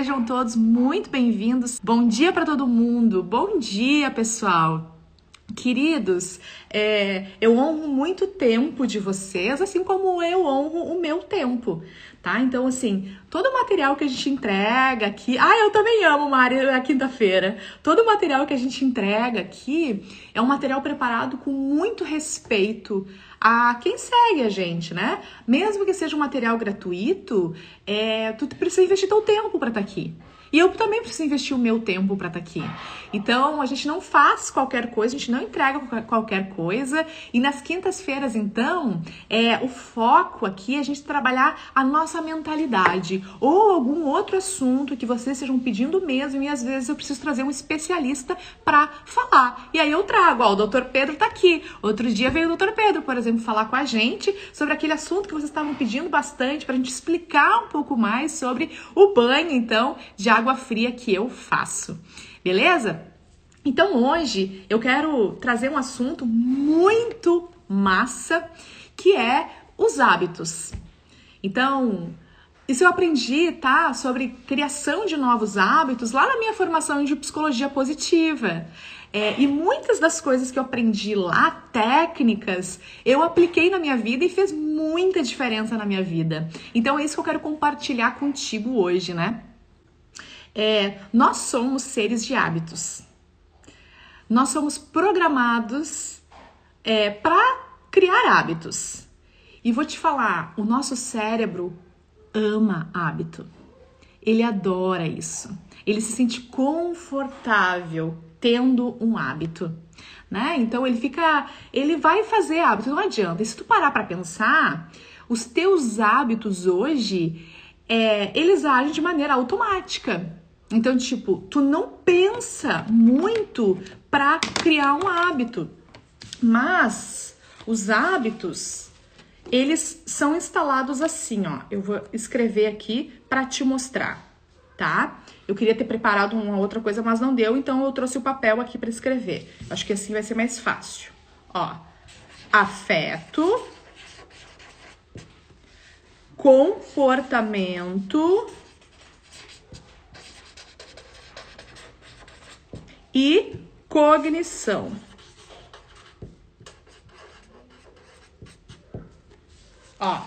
Sejam todos muito bem-vindos. Bom dia para todo mundo. Bom dia, pessoal. Queridos, é, eu honro muito o tempo de vocês, assim como eu honro o meu tempo, tá? Então, assim, todo o material que a gente entrega aqui. Ah, eu também amo, Mari, a quinta-feira. Todo o material que a gente entrega aqui é um material preparado com muito respeito a quem segue a gente, né? Mesmo que seja um material gratuito, é, tu precisa investir teu tempo para estar tá aqui. E eu também preciso investir o meu tempo para estar tá aqui. Então, a gente não faz qualquer coisa, a gente não entrega qualquer coisa. E nas quintas-feiras, então, é o foco aqui é a gente trabalhar a nossa mentalidade ou algum outro assunto que vocês estejam pedindo mesmo e às vezes eu preciso trazer um especialista para falar. E aí eu trago, ó, o Dr. Pedro tá aqui. Outro dia veio o Dr. Pedro, por exemplo, falar com a gente sobre aquele assunto que vocês estavam pedindo bastante para a gente explicar um pouco mais sobre o banho, então, de água fria que eu faço. Beleza? Então hoje eu quero trazer um assunto muito massa que é os hábitos. Então, isso eu aprendi, tá? Sobre criação de novos hábitos lá na minha formação de psicologia positiva. É, e muitas das coisas que eu aprendi lá, técnicas, eu apliquei na minha vida e fez muita diferença na minha vida. Então é isso que eu quero compartilhar contigo hoje, né? É, nós somos seres de hábitos. Nós somos programados é, para criar hábitos. E vou te falar, o nosso cérebro ama hábito. Ele adora isso. Ele se sente confortável tendo um hábito, né? Então ele fica, ele vai fazer hábito, não adianta. E se tu parar para pensar, os teus hábitos hoje, é, eles agem de maneira automática. Então, tipo, tu não pensa muito para criar um hábito. Mas os hábitos, eles são instalados assim, ó. Eu vou escrever aqui para te mostrar, tá? Eu queria ter preparado uma outra coisa, mas não deu, então eu trouxe o papel aqui para escrever. Acho que assim vai ser mais fácil. Ó, afeto, comportamento e cognição. Ó,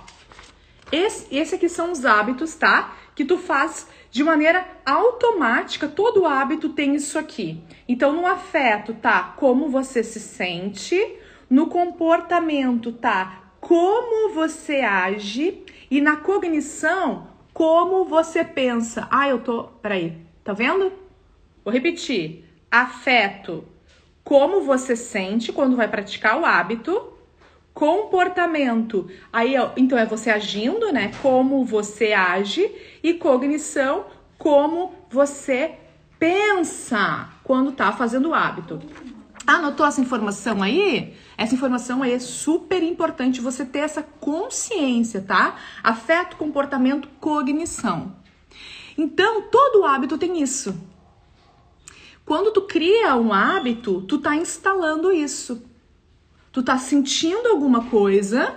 esse, esse aqui são os hábitos, tá? Que tu faz de maneira automática, todo hábito tem isso aqui. Então, no afeto, tá? Como você se sente. No comportamento, tá? Como você age. E na cognição, como você pensa. Ah, eu tô. Peraí, tá vendo? Vou repetir afeto, como você sente quando vai praticar o hábito, comportamento, aí então é você agindo, né? Como você age e cognição, como você pensa quando tá fazendo o hábito. Anotou essa informação aí? Essa informação aí é super importante você ter essa consciência, tá? Afeto, comportamento, cognição. Então, todo hábito tem isso. Quando tu cria um hábito, tu tá instalando isso. Tu tá sentindo alguma coisa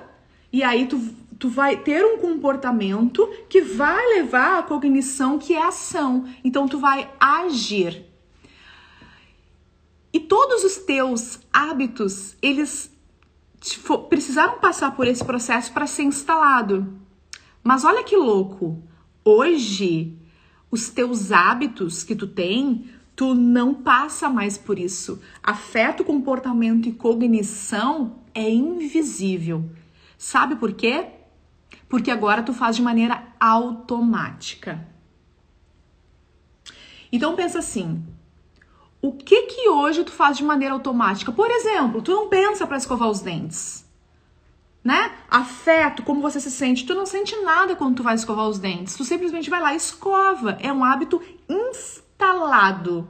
e aí tu, tu vai ter um comportamento que vai levar à cognição que é ação. Então tu vai agir. E todos os teus hábitos, eles precisaram passar por esse processo para ser instalado. Mas olha que louco. Hoje, os teus hábitos que tu tem tu não passa mais por isso. Afeto, comportamento e cognição é invisível. Sabe por quê? Porque agora tu faz de maneira automática. Então pensa assim: o que que hoje tu faz de maneira automática? Por exemplo, tu não pensa para escovar os dentes. Né? Afeto, como você se sente? Tu não sente nada quando tu vai escovar os dentes. Tu simplesmente vai lá e escova. É um hábito instintivo instalado.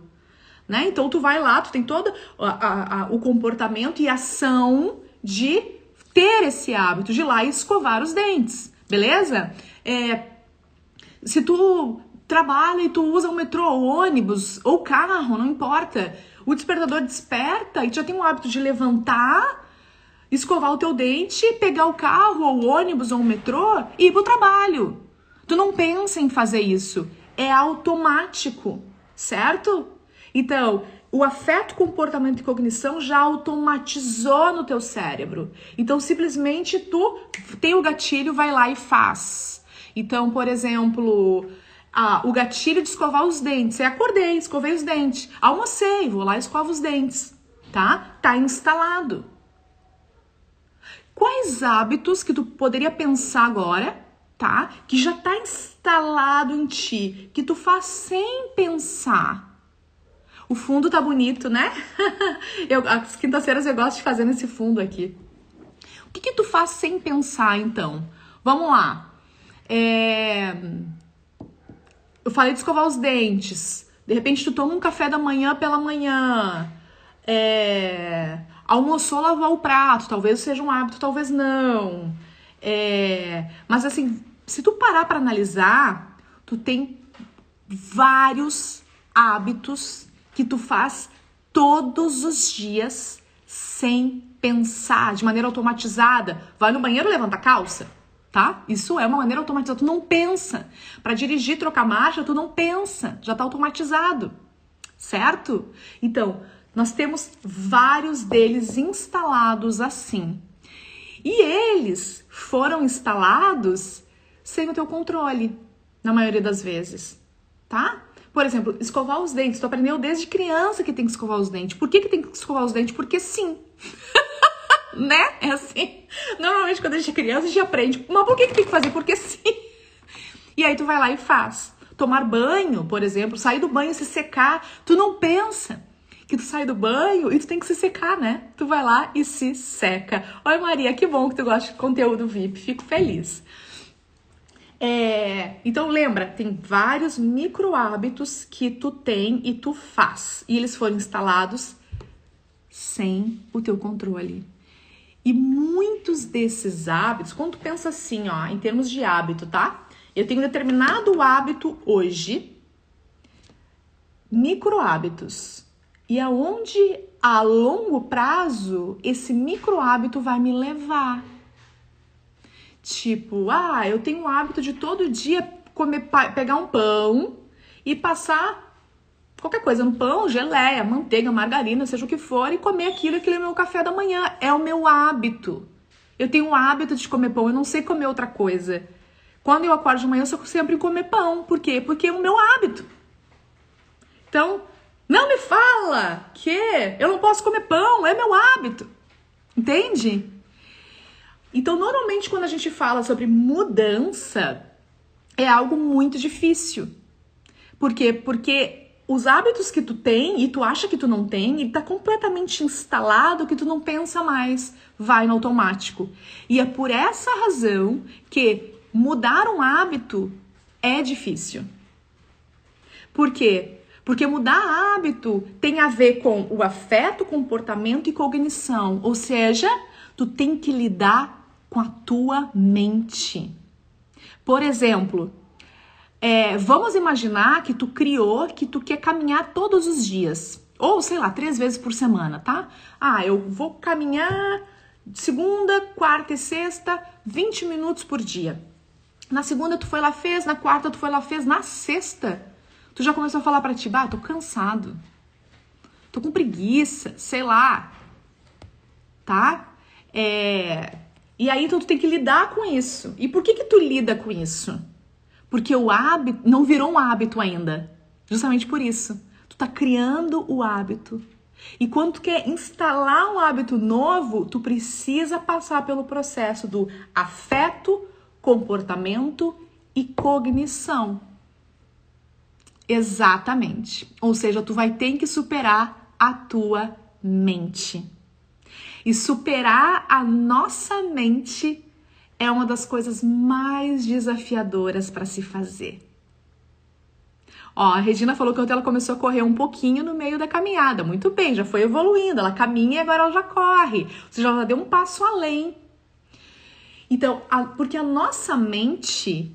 Né? Então tu vai lá, tu tem todo a, a, a, o comportamento e ação de ter esse hábito de ir lá e escovar os dentes, beleza? É, se tu trabalha e tu usa o metrô, ou ônibus ou carro, não importa. O despertador desperta e tu já tem o hábito de levantar, escovar o teu dente, pegar o carro ou o ônibus ou o metrô e ir pro trabalho. Tu não pensa em fazer isso é automático, certo? Então, o afeto, comportamento e cognição já automatizou no teu cérebro. Então, simplesmente tu tem o gatilho, vai lá e faz. Então, por exemplo, ah, o gatilho de escovar os dentes. Eu acordei, escovei os dentes. Almocei, vou lá e escovo os dentes. Tá? Tá instalado. Quais hábitos que tu poderia pensar agora, tá? Que já tá instalado em ti, que tu faz sem pensar. O fundo tá bonito, né? eu, as quintas-feiras eu gosto de fazer nesse fundo aqui. O que que tu faz sem pensar, então? Vamos lá. É... Eu falei de escovar os dentes. De repente tu toma um café da manhã pela manhã. É... Almoçou, lavar o prato. Talvez seja um hábito, talvez não. É... Mas assim, se tu parar para analisar, tu tem vários hábitos que tu faz todos os dias sem pensar, de maneira automatizada. Vai no banheiro, levanta a calça tá? Isso é uma maneira automatizada, tu não pensa. Para dirigir, trocar marcha, tu não pensa, já tá automatizado, certo? Então, nós temos vários deles instalados assim. E eles foram instalados sem o teu controle, na maioria das vezes, tá? Por exemplo, escovar os dentes. Tu aprendeu desde criança que tem que escovar os dentes. Por que, que tem que escovar os dentes? Porque sim. né? É assim. Normalmente quando a gente é criança, a gente aprende. Mas por que, que tem que fazer? Porque sim. E aí tu vai lá e faz. Tomar banho, por exemplo, sair do banho e se secar. Tu não pensa que tu sai do banho e tu tem que se secar, né? Tu vai lá e se seca. Oi, Maria, que bom que tu gosta de conteúdo VIP. Fico feliz. É, então lembra, tem vários micro hábitos que tu tem e tu faz. E eles foram instalados sem o teu controle. E muitos desses hábitos, quando tu pensa assim, ó, em termos de hábito, tá? Eu tenho determinado hábito hoje, micro hábitos. E aonde a longo prazo esse micro hábito vai me levar? Tipo, ah, eu tenho o hábito de todo dia comer, pegar um pão e passar qualquer coisa no pão, geleia, manteiga, margarina, seja o que for, e comer aquilo, aquilo é meu café da manhã. É o meu hábito. Eu tenho o hábito de comer pão, eu não sei comer outra coisa. Quando eu acordo de manhã, eu sou sempre comer pão. Por quê? Porque é o meu hábito. Então, não me fala que eu não posso comer pão, é meu hábito. Entende? Então, normalmente, quando a gente fala sobre mudança, é algo muito difícil. Por quê? Porque os hábitos que tu tem e tu acha que tu não tem, e tá completamente instalado que tu não pensa mais, vai no automático. E é por essa razão que mudar um hábito é difícil. Por quê? Porque mudar hábito tem a ver com o afeto, comportamento e cognição, ou seja, tu tem que lidar com a tua mente. Por exemplo, é, vamos imaginar que tu criou que tu quer caminhar todos os dias. Ou, sei lá, três vezes por semana, tá? Ah, eu vou caminhar segunda, quarta e sexta, 20 minutos por dia. Na segunda tu foi lá fez, na quarta tu foi lá fez, na sexta tu já começou a falar para ti, bah, tô cansado. Tô com preguiça, sei lá. Tá? É... E aí então tu tem que lidar com isso. E por que que tu lida com isso? Porque o hábito não virou um hábito ainda. Justamente por isso. Tu tá criando o hábito. E quando tu quer instalar um hábito novo, tu precisa passar pelo processo do afeto, comportamento e cognição. Exatamente. Ou seja, tu vai ter que superar a tua mente. E superar a nossa mente é uma das coisas mais desafiadoras para se fazer. Ó, a Regina falou que ela começou a correr um pouquinho no meio da caminhada. Muito bem, já foi evoluindo. Ela caminha e agora ela já corre. Você já deu um passo além. Então, a, porque a nossa mente,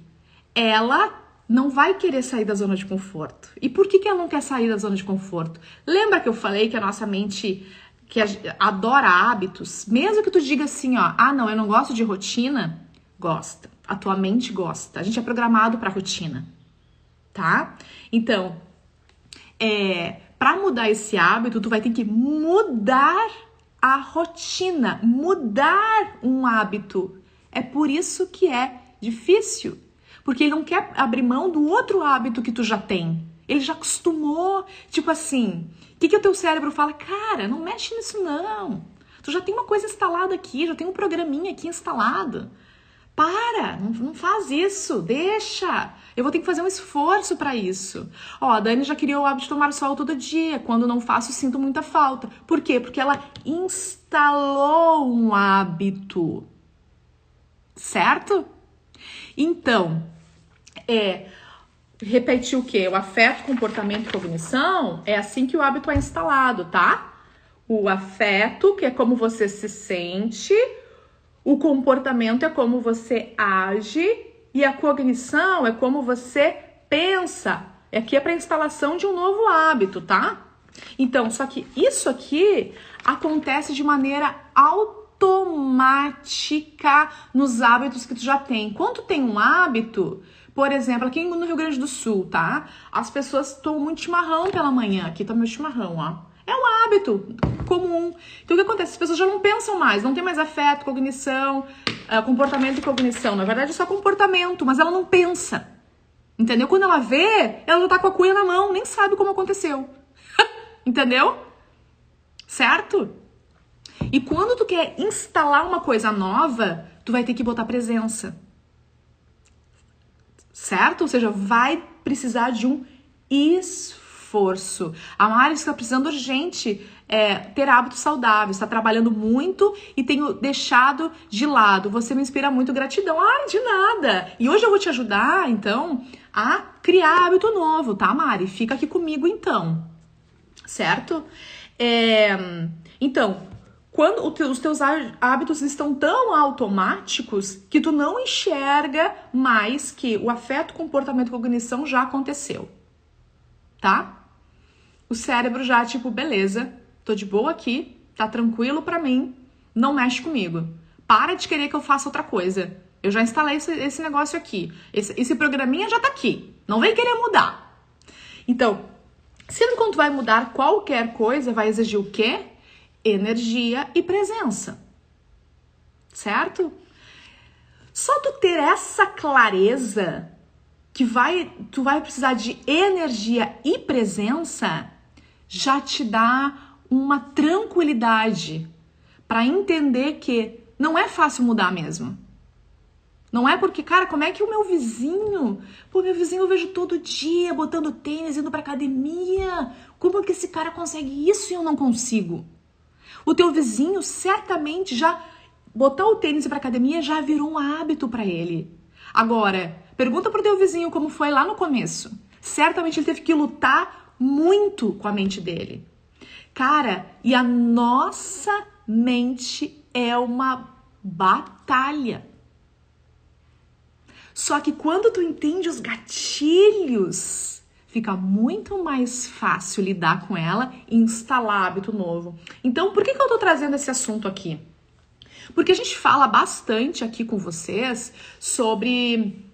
ela não vai querer sair da zona de conforto. E por que, que ela não quer sair da zona de conforto? Lembra que eu falei que a nossa mente que adora hábitos, mesmo que tu diga assim, ó, ah, não, eu não gosto de rotina, gosta. A tua mente gosta. A gente é programado para rotina. tá? Então, é, para mudar esse hábito, tu vai ter que mudar a rotina, mudar um hábito. É por isso que é difícil, porque ele não quer abrir mão do outro hábito que tu já tem. Ele já acostumou, tipo assim, que, que o teu cérebro fala? Cara, não mexe nisso não. Tu já tem uma coisa instalada aqui, já tem um programinha aqui instalado. Para, não, não faz isso, deixa. Eu vou ter que fazer um esforço para isso. Ó, a Dani já criou o hábito de tomar sol todo dia. Quando não faço, sinto muita falta. Por quê? Porque ela instalou um hábito. Certo? Então, é repetir o quê? O afeto, comportamento e cognição é assim que o hábito é instalado, tá? O afeto, que é como você se sente, o comportamento é como você age e a cognição é como você pensa. Aqui é para instalação de um novo hábito, tá? Então, só que isso aqui acontece de maneira automática nos hábitos que tu já tem. Quando tem um hábito, por exemplo, aqui no Rio Grande do Sul, tá? As pessoas tomam muito chimarrão pela manhã. Aqui tá meu chimarrão, ó. É um hábito comum. Então o que acontece? As pessoas já não pensam mais, não tem mais afeto, cognição, uh, comportamento e cognição. Na verdade é só comportamento, mas ela não pensa. Entendeu? Quando ela vê, ela já tá com a cuia na mão, nem sabe como aconteceu. Entendeu? Certo? E quando tu quer instalar uma coisa nova, tu vai ter que botar presença. Certo? Ou seja, vai precisar de um esforço. A Mari está precisando urgente é, ter hábitos saudáveis, está trabalhando muito e tenho deixado de lado. Você me inspira muito, gratidão. Ai, de nada! E hoje eu vou te ajudar, então, a criar hábito novo, tá, Mari? Fica aqui comigo, então. Certo? É, então, quando os teus hábitos estão tão automáticos que tu não enxerga mais que o afeto, comportamento e cognição já aconteceu. Tá? o cérebro já, tipo, beleza, tô de boa aqui, tá tranquilo para mim, não mexe comigo. Para de querer que eu faça outra coisa. Eu já instalei esse, esse negócio aqui. Esse, esse programinha já tá aqui. Não vem querer mudar. Então, sempre quando vai mudar qualquer coisa, vai exigir o quê? Energia e presença. Certo? Só tu ter essa clareza que vai, tu vai precisar de energia e presença, já te dá uma tranquilidade para entender que não é fácil mudar mesmo. Não é porque, cara, como é que o meu vizinho, pô, meu vizinho eu vejo todo dia botando tênis, indo pra academia. Como que esse cara consegue isso e eu não consigo? O teu vizinho certamente já botar o tênis para academia já virou um hábito para ele. Agora, pergunta pro teu vizinho como foi lá no começo. Certamente ele teve que lutar muito com a mente dele. Cara, e a nossa mente é uma batalha. Só que quando tu entende os gatilhos, fica muito mais fácil lidar com ela e instalar hábito novo. Então, por que, que eu tô trazendo esse assunto aqui? Porque a gente fala bastante aqui com vocês sobre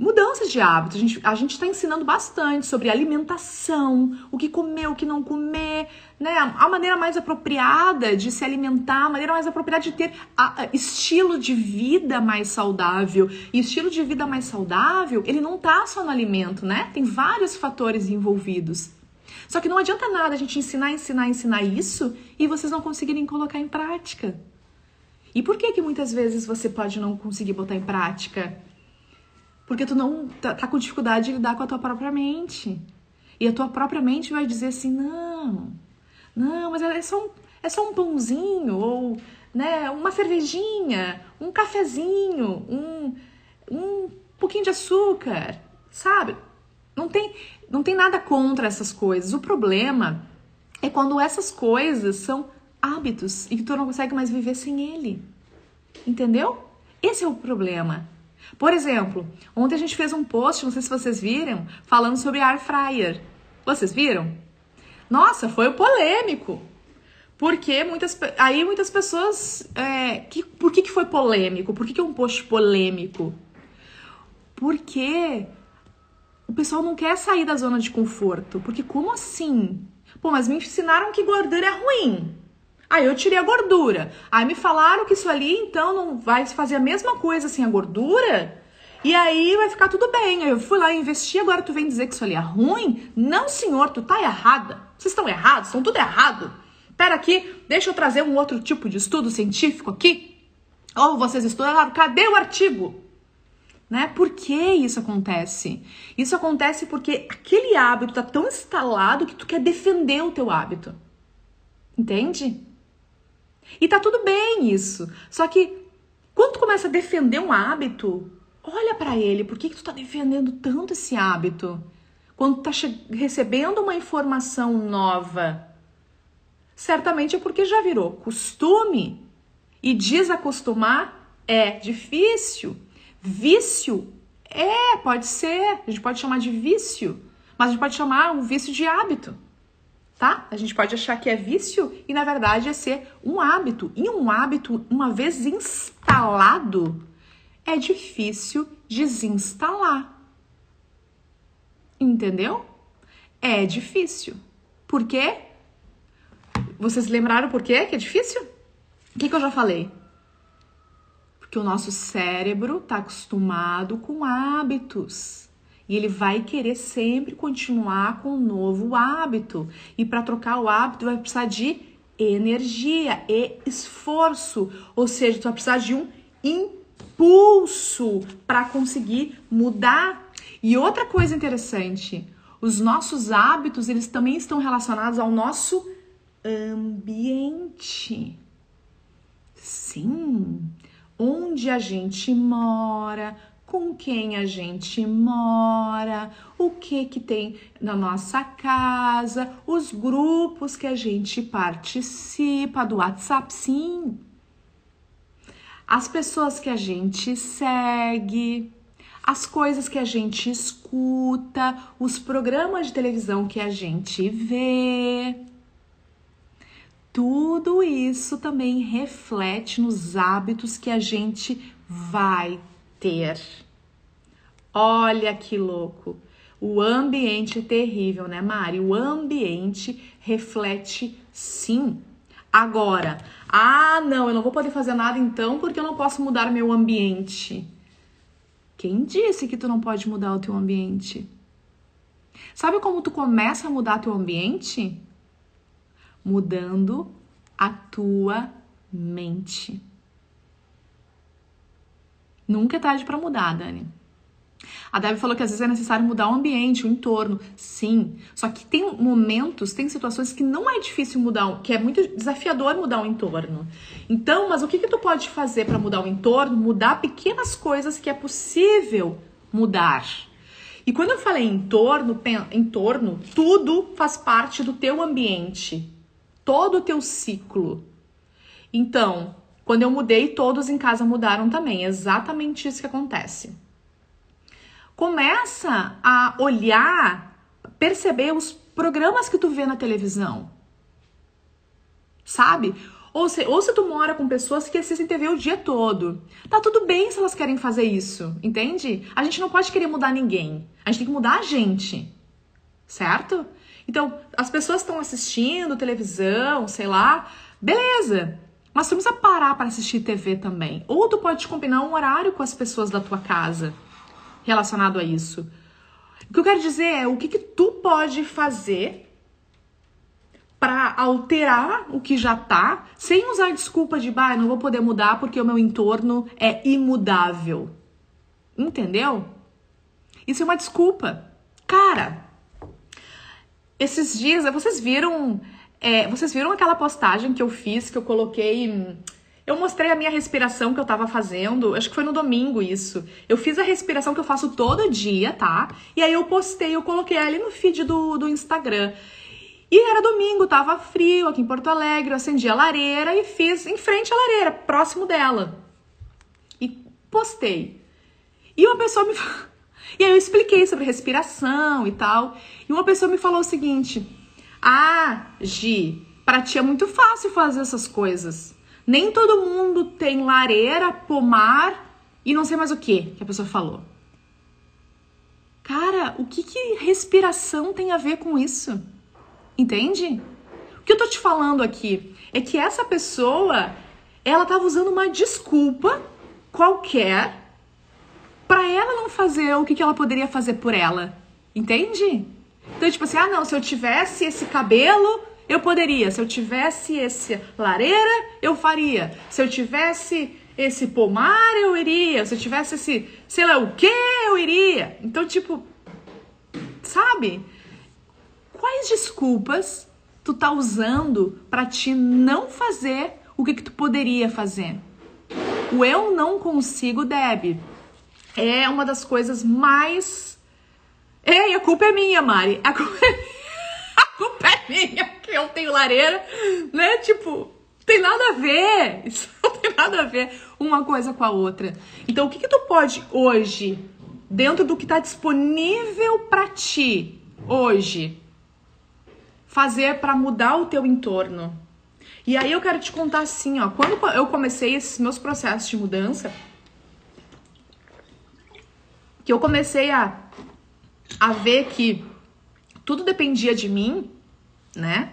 Mudanças de hábitos. A gente a está ensinando bastante sobre alimentação, o que comer, o que não comer, né? A maneira mais apropriada de se alimentar, a maneira mais apropriada de ter a, a, estilo de vida mais saudável. E estilo de vida mais saudável, ele não tá só no alimento, né? Tem vários fatores envolvidos. Só que não adianta nada a gente ensinar, ensinar, ensinar isso e vocês não conseguirem colocar em prática. E por que que muitas vezes você pode não conseguir botar em prática? Porque tu não tá, tá, com dificuldade de lidar com a tua própria mente. E a tua própria mente vai dizer assim: não, não, mas é só um, é só um pãozinho, ou né, uma cervejinha, um cafezinho, um, um pouquinho de açúcar, sabe? Não tem, não tem nada contra essas coisas. O problema é quando essas coisas são hábitos e que tu não consegue mais viver sem ele. Entendeu? Esse é o problema. Por exemplo, ontem a gente fez um post, não sei se vocês viram, falando sobre air fryer. Vocês viram? Nossa, foi polêmico. Porque muitas, aí muitas pessoas. É, que, por que, que foi polêmico? Por que, que é um post polêmico? Porque o pessoal não quer sair da zona de conforto, porque como assim? Pô, mas me ensinaram que gordura é ruim. Aí eu tirei a gordura. Aí me falaram que isso ali então não vai fazer a mesma coisa sem a gordura. E aí vai ficar tudo bem. Eu fui lá investir, agora tu vem dizer que isso ali é ruim? Não, senhor, tu tá errada. Vocês estão errados, estão tudo errado. Pera aqui, deixa eu trazer um outro tipo de estudo científico aqui. Ou vocês estudaram, cadê o artigo? Né? Por que isso acontece? Isso acontece porque aquele hábito tá tão instalado que tu quer defender o teu hábito. Entende? E tá tudo bem isso. Só que quando tu começa a defender um hábito, olha para ele, por que, que tu tá defendendo tanto esse hábito? Quando tu tá recebendo uma informação nova, certamente é porque já virou costume. E desacostumar é difícil. Vício é, pode ser, a gente pode chamar de vício, mas a gente pode chamar um vício de hábito, tá? A gente pode achar que é vício e na verdade é ser um hábito. E um hábito, uma vez instalado, é difícil desinstalar. Entendeu? É difícil. Por quê? Vocês lembraram por quê que é difícil? O que, que eu já falei? Porque o nosso cérebro está acostumado com hábitos. E ele vai querer sempre continuar com um novo hábito. E para trocar o hábito, vai precisar de energia e esforço. Ou seja, tu vai precisar de um impulso para conseguir mudar. E outra coisa interessante, os nossos hábitos, eles também estão relacionados ao nosso ambiente. Sim, onde a gente mora, com quem a gente mora, o que que tem na nossa casa, os grupos que a gente participa do WhatsApp, sim. As pessoas que a gente segue, as coisas que a gente escuta, os programas de televisão que a gente vê. Tudo isso também reflete nos hábitos que a gente vai ter. Olha que louco! O ambiente é terrível, né, Mari? O ambiente reflete sim. Agora, ah, não, eu não vou poder fazer nada então porque eu não posso mudar meu ambiente. Quem disse que tu não pode mudar o teu ambiente? Sabe como tu começa a mudar teu ambiente? mudando a tua mente. Nunca é tarde para mudar, Dani. A Debbie falou que às vezes é necessário mudar o ambiente, o entorno. Sim. Só que tem momentos, tem situações que não é difícil mudar, que é muito desafiador mudar o entorno. Então, mas o que, que tu pode fazer para mudar o entorno? Mudar pequenas coisas que é possível mudar. E quando eu falei entorno, entorno, tudo faz parte do teu ambiente todo o teu ciclo. Então, quando eu mudei, todos em casa mudaram também. É exatamente isso que acontece. Começa a olhar, perceber os programas que tu vê na televisão. Sabe? Ou se, ou se tu mora com pessoas que assistem TV o dia todo. Tá tudo bem se elas querem fazer isso, entende? A gente não pode querer mudar ninguém. A gente tem que mudar a gente. Certo? Então, as pessoas estão assistindo televisão, sei lá, beleza. Mas tu precisa parar para assistir TV também. Ou tu pode combinar um horário com as pessoas da tua casa relacionado a isso. O que eu quero dizer é o que, que tu pode fazer para alterar o que já tá, sem usar desculpa de, bah, não vou poder mudar porque o meu entorno é imudável. Entendeu? Isso é uma desculpa. Cara, esses dias, vocês viram. É, vocês viram aquela postagem que eu fiz, que eu coloquei. Eu mostrei a minha respiração que eu tava fazendo, acho que foi no domingo isso. Eu fiz a respiração que eu faço todo dia, tá? E aí eu postei, eu coloquei ali no feed do, do Instagram. E era domingo, tava frio aqui em Porto Alegre, eu acendi a lareira e fiz em frente à lareira, próximo dela. E postei. E uma pessoa me E aí eu expliquei sobre respiração e tal. E uma pessoa me falou o seguinte: Ah, Gi, para ti é muito fácil fazer essas coisas. Nem todo mundo tem lareira, pomar e não sei mais o que que a pessoa falou. Cara, o que, que respiração tem a ver com isso? Entende? O que eu tô te falando aqui é que essa pessoa, ela tava usando uma desculpa qualquer para ela não fazer o que, que ela poderia fazer por ela. Entende? Então, tipo assim, ah, não, se eu tivesse esse cabelo, eu poderia. Se eu tivesse esse lareira, eu faria. Se eu tivesse esse pomar, eu iria. Se eu tivesse esse, sei lá o que, eu iria. Então, tipo, sabe? Quais desculpas tu tá usando para te não fazer o que, que tu poderia fazer? O eu não consigo, Deb, é uma das coisas mais. Ei, a culpa é minha, Mari. A culpa é, a culpa é minha, eu tenho lareira, né? Tipo, tem nada a ver. Isso não tem nada a ver uma coisa com a outra. Então, o que, que tu pode hoje, dentro do que está disponível para ti hoje, fazer para mudar o teu entorno? E aí eu quero te contar assim, ó, quando eu comecei esses meus processos de mudança, que eu comecei a, a ver que tudo dependia de mim, né?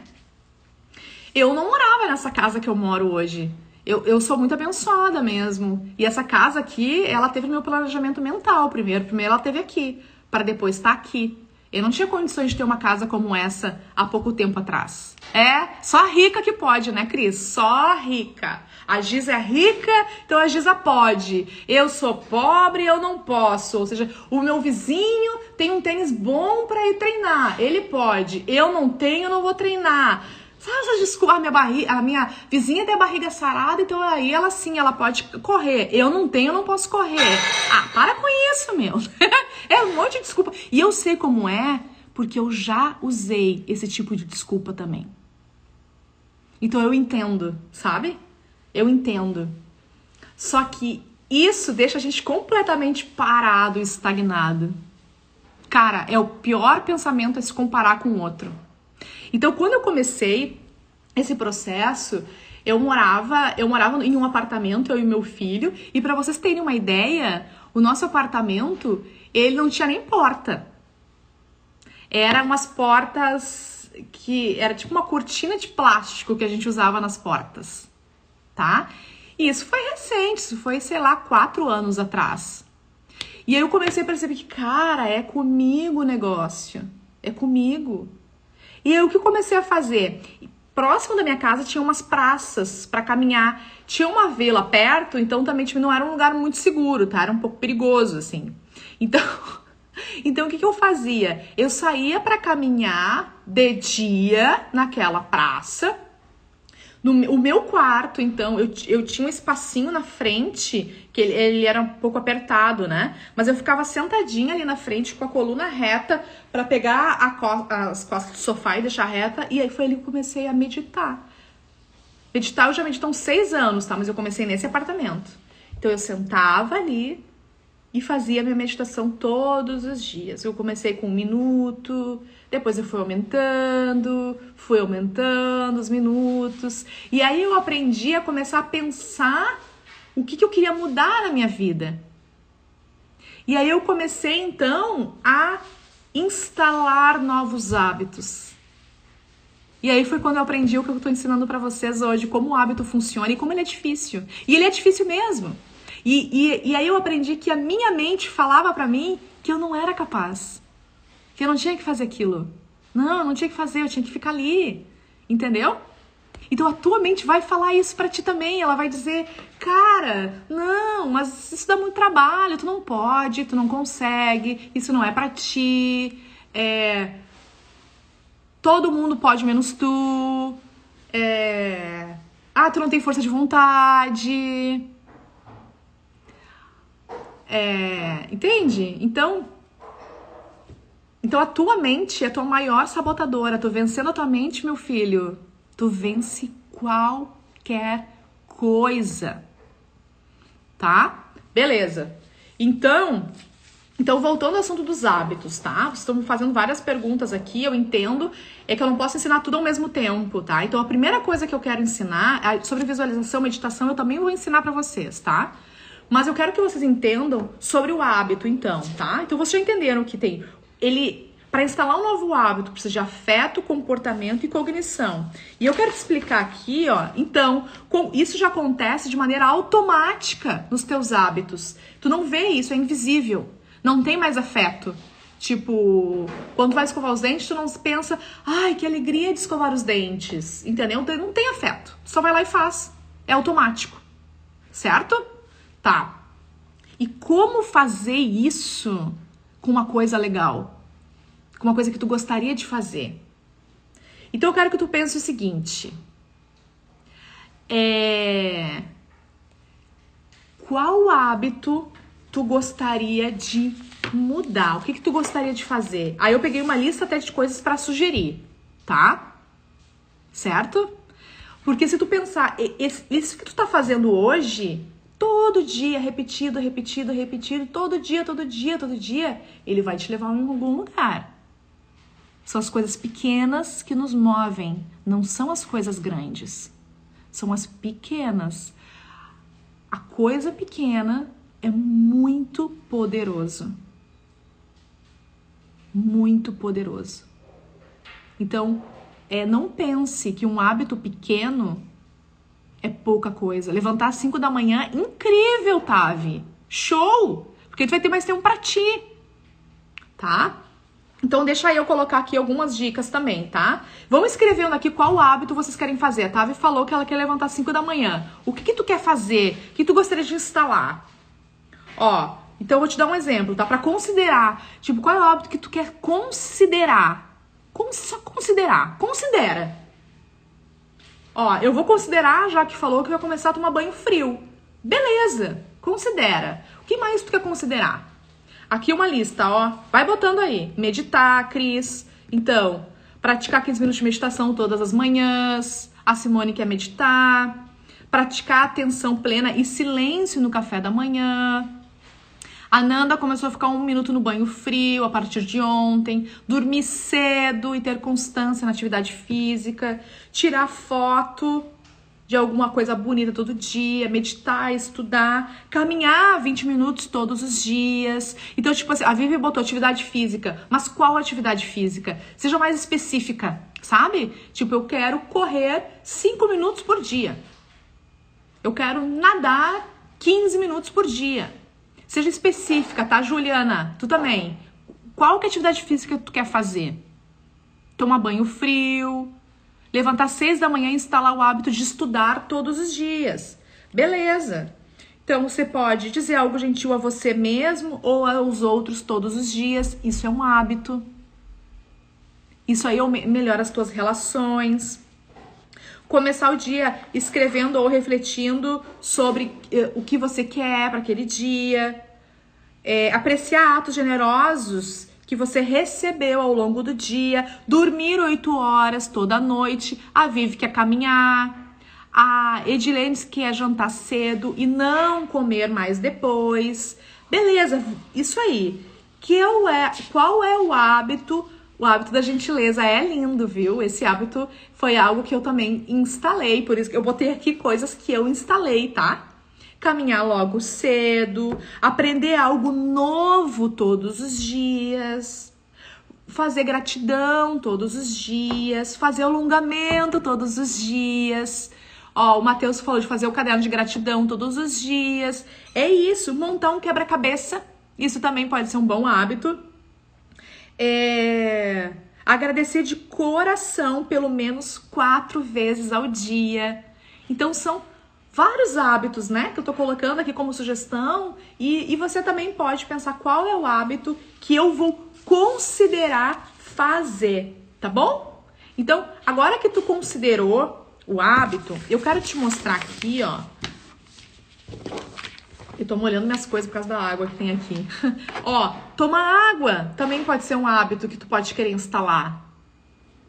Eu não morava nessa casa que eu moro hoje. Eu, eu sou muito abençoada mesmo. E essa casa aqui, ela teve meu planejamento mental primeiro. Primeiro ela teve aqui, para depois estar aqui. Eu não tinha condições de ter uma casa como essa há pouco tempo atrás. É, só rica que pode, né, Cris? Só rica. A Giza é rica, então a Giza pode. Eu sou pobre, eu não posso. Ou seja, o meu vizinho tem um tênis bom para ir treinar. Ele pode. Eu não tenho, não vou treinar. Sabe essa desculpa? A minha, barriga, a minha vizinha tem a barriga sarada, então aí ela sim, ela pode correr. Eu não tenho, eu não posso correr. Ah, para com isso, meu. de desculpa. E eu sei como é, porque eu já usei esse tipo de desculpa também. Então eu entendo, sabe? Eu entendo. Só que isso deixa a gente completamente parado, estagnado. Cara, é o pior pensamento é se comparar com o outro. Então, quando eu comecei esse processo, eu morava, eu morava em um apartamento, eu e meu filho, e para vocês terem uma ideia, o nosso apartamento, ele não tinha nem porta. Eram umas portas que era tipo uma cortina de plástico que a gente usava nas portas, tá? E isso foi recente, isso foi, sei lá, quatro anos atrás. E aí eu comecei a perceber que, cara, é comigo o negócio. É comigo. E aí o que eu comecei a fazer? Próximo da minha casa tinha umas praças para caminhar. Tinha uma vila perto, então também tipo, não era um lugar muito seguro, tá? Era um pouco perigoso, assim. Então, então o que, que eu fazia? Eu saía para caminhar de dia naquela praça no o meu quarto, então, eu, eu tinha um espacinho na frente, que ele, ele era um pouco apertado, né? Mas eu ficava sentadinha ali na frente com a coluna reta para pegar co as costas do sofá e deixar reta. E aí foi ali que eu comecei a meditar. Meditar eu já medito há uns seis anos, tá? Mas eu comecei nesse apartamento. Então eu sentava ali, e fazia minha meditação todos os dias. Eu comecei com um minuto, depois eu fui aumentando, fui aumentando os minutos, e aí eu aprendi a começar a pensar o que, que eu queria mudar na minha vida. E aí eu comecei então a instalar novos hábitos. E aí foi quando eu aprendi o que eu estou ensinando para vocês hoje, como o hábito funciona e como ele é difícil. E ele é difícil mesmo. E, e, e aí eu aprendi que a minha mente falava para mim que eu não era capaz, que eu não tinha que fazer aquilo. Não, eu não tinha que fazer, eu tinha que ficar ali, entendeu? Então a tua mente vai falar isso para ti também. Ela vai dizer, cara, não, mas isso dá muito trabalho, tu não pode, tu não consegue, isso não é para ti. É, todo mundo pode menos tu. É, ah, tu não tem força de vontade. É, entende? Então, então a tua mente é a tua maior sabotadora. Tu vencendo a tua mente, meu filho, tu vence qualquer coisa. Tá? Beleza. Então, então voltando ao assunto dos hábitos, tá? Vocês estão me fazendo várias perguntas aqui, eu entendo, é que eu não posso ensinar tudo ao mesmo tempo, tá? Então a primeira coisa que eu quero ensinar sobre visualização, meditação, eu também vou ensinar para vocês, tá? Mas eu quero que vocês entendam sobre o hábito, então, tá? Então vocês já entenderam que tem. Ele. Para instalar um novo hábito, precisa de afeto, comportamento e cognição. E eu quero te explicar aqui, ó. Então, com, isso já acontece de maneira automática nos teus hábitos. Tu não vê isso, é invisível. Não tem mais afeto. Tipo, quando tu vai escovar os dentes, tu não pensa, ai, que alegria de escovar os dentes. Entendeu? Não tem afeto. Tu só vai lá e faz. É automático. Certo? Tá. E como fazer isso com uma coisa legal? Com uma coisa que tu gostaria de fazer? Então eu quero que tu pense o seguinte. É... Qual hábito tu gostaria de mudar? O que, que tu gostaria de fazer? Aí eu peguei uma lista até de coisas para sugerir, tá? Certo? Porque se tu pensar, isso que tu tá fazendo hoje, todo dia, repetido, repetido, repetido, todo dia, todo dia, todo dia, ele vai te levar em algum lugar. São as coisas pequenas que nos movem, não são as coisas grandes. São as pequenas. A coisa pequena é muito poderoso muito poderoso. Então, é, não pense que um hábito pequeno é pouca coisa. Levantar às 5 da manhã, incrível, Tavi. Show! Porque tu vai ter mais tempo para ti. Tá? Então deixa eu colocar aqui algumas dicas também, tá? Vão escrevendo aqui qual hábito vocês querem fazer. A Tavi falou que ela quer levantar às 5 da manhã. O que, que tu quer fazer? O que tu gostaria de instalar? Ó, então eu vou te dar um exemplo, tá? Para considerar, tipo, qual é o hábito que tu quer considerar? Só considerar? Considera. Ó, eu vou considerar, já que falou que vai começar a tomar banho frio. Beleza, considera. O que mais tu quer considerar? Aqui uma lista, ó. Vai botando aí. Meditar, Cris. Então, praticar 15 minutos de meditação todas as manhãs. A Simone quer meditar. Praticar atenção plena e silêncio no café da manhã a Nanda começou a ficar um minuto no banho frio a partir de ontem, dormir cedo e ter constância na atividade física, tirar foto de alguma coisa bonita todo dia, meditar, estudar, caminhar 20 minutos todos os dias. Então, tipo assim, a Vivi botou atividade física, mas qual atividade física? Seja mais específica, sabe? Tipo, eu quero correr 5 minutos por dia. Eu quero nadar 15 minutos por dia. Seja específica, tá, Juliana? Tu também. Qual que é a atividade física que tu quer fazer? Tomar banho frio, levantar seis da manhã e instalar o hábito de estudar todos os dias. Beleza. Então você pode dizer algo gentil a você mesmo ou aos outros todos os dias. Isso é um hábito. Isso aí melhora as tuas relações começar o dia escrevendo ou refletindo sobre eh, o que você quer para aquele dia, é, apreciar atos generosos que você recebeu ao longo do dia, dormir oito horas toda noite, a Vivi quer caminhar, a Edilene quer jantar cedo e não comer mais depois. Beleza, isso aí. Que é, qual é o hábito o hábito da gentileza é lindo, viu? Esse hábito foi algo que eu também instalei, por isso que eu botei aqui coisas que eu instalei, tá? Caminhar logo cedo, aprender algo novo todos os dias, fazer gratidão todos os dias, fazer alongamento todos os dias. Ó, o Matheus falou de fazer o caderno de gratidão todos os dias. É isso, montar um quebra-cabeça. Isso também pode ser um bom hábito é, agradecer de coração pelo menos quatro vezes ao dia. Então são vários hábitos, né, que eu tô colocando aqui como sugestão e, e você também pode pensar qual é o hábito que eu vou considerar fazer, tá bom? Então, agora que tu considerou o hábito, eu quero te mostrar aqui, ó, eu tô molhando minhas coisas por causa da água que tem aqui. Ó, tomar água também pode ser um hábito que tu pode querer instalar.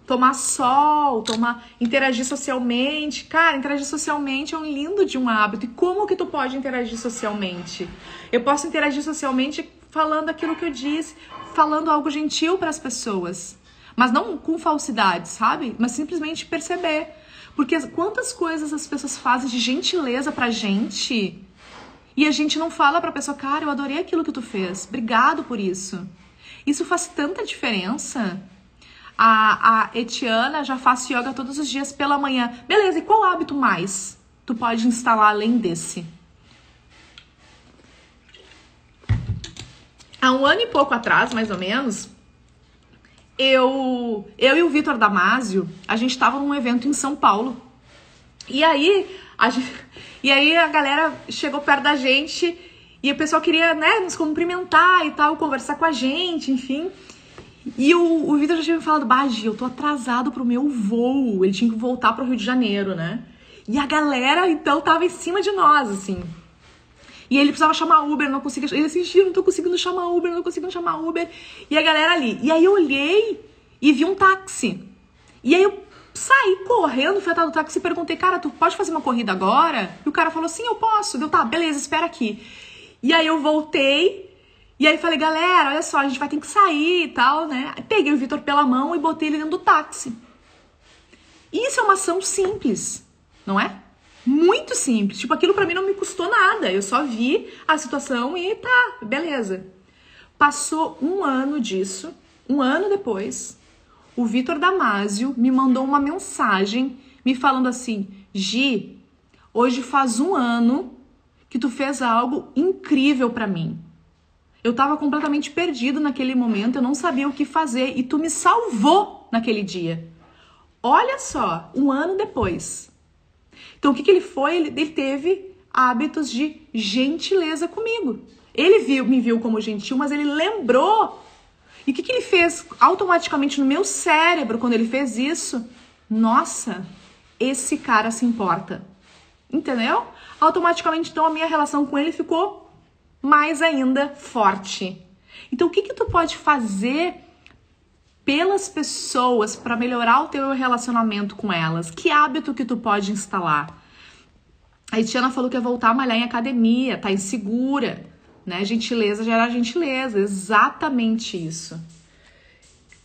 Tomar sol, tomar, interagir socialmente. Cara, interagir socialmente é um lindo de um hábito. E como que tu pode interagir socialmente? Eu posso interagir socialmente falando aquilo que eu disse, falando algo gentil para as pessoas. Mas não com falsidade, sabe? Mas simplesmente perceber. Porque quantas coisas as pessoas fazem de gentileza pra gente E a gente não fala pra pessoa, cara, eu adorei aquilo que tu fez. Obrigado por isso. Isso faz tanta diferença. A, a Etiana já faz yoga todos os dias pela manhã. Beleza, e qual hábito mais tu pode instalar além desse? Há um ano e pouco atrás, mais ou menos, eu, eu e o Vitor Damasio, a gente estava num evento em São Paulo. E aí, a gente, e aí a galera chegou perto da gente e o pessoal queria, né, nos cumprimentar e tal, conversar com a gente, enfim. E o, o Vitor já tinha me falado, Baji, eu tô atrasado pro meu voo. Ele tinha que voltar pro Rio de Janeiro, né? E a galera, então, tava em cima de nós, assim. E ele precisava chamar Uber, não conseguia. Ele assistiu, não tô conseguindo chamar Uber, não tô conseguindo chamar Uber. E a galera ali. E aí eu olhei e vi um táxi. E aí eu saí correndo, fui atrás do táxi e perguntei, cara, tu pode fazer uma corrida agora? E o cara falou, sim, eu posso. Deu, tá, beleza, espera aqui. E aí eu voltei. E aí falei, galera, olha só, a gente vai ter que sair e tal, né? Peguei o Vitor pela mão e botei ele dentro do táxi. Isso é uma ação simples, não é? Muito simples. Tipo, aquilo para mim não me custou nada. Eu só vi a situação e tá, beleza. Passou um ano disso. Um ano depois, o Vitor Damasio me mandou uma mensagem me falando assim: Gi, hoje faz um ano que tu fez algo incrível para mim. Eu tava completamente perdido naquele momento, eu não sabia o que fazer e tu me salvou naquele dia. Olha só, um ano depois. Então, o que, que ele foi? Ele, ele teve hábitos de gentileza comigo. Ele viu, me viu como gentil, mas ele lembrou. E o que, que ele fez automaticamente no meu cérebro quando ele fez isso? Nossa, esse cara se importa. Entendeu? Automaticamente, então, a minha relação com ele ficou mais ainda forte. Então, o que, que tu pode fazer pelas pessoas para melhorar o teu relacionamento com elas? Que hábito que tu pode instalar? A Etiana falou que ia voltar a malhar em academia, tá insegura, né? Gentileza gera gentileza, exatamente isso.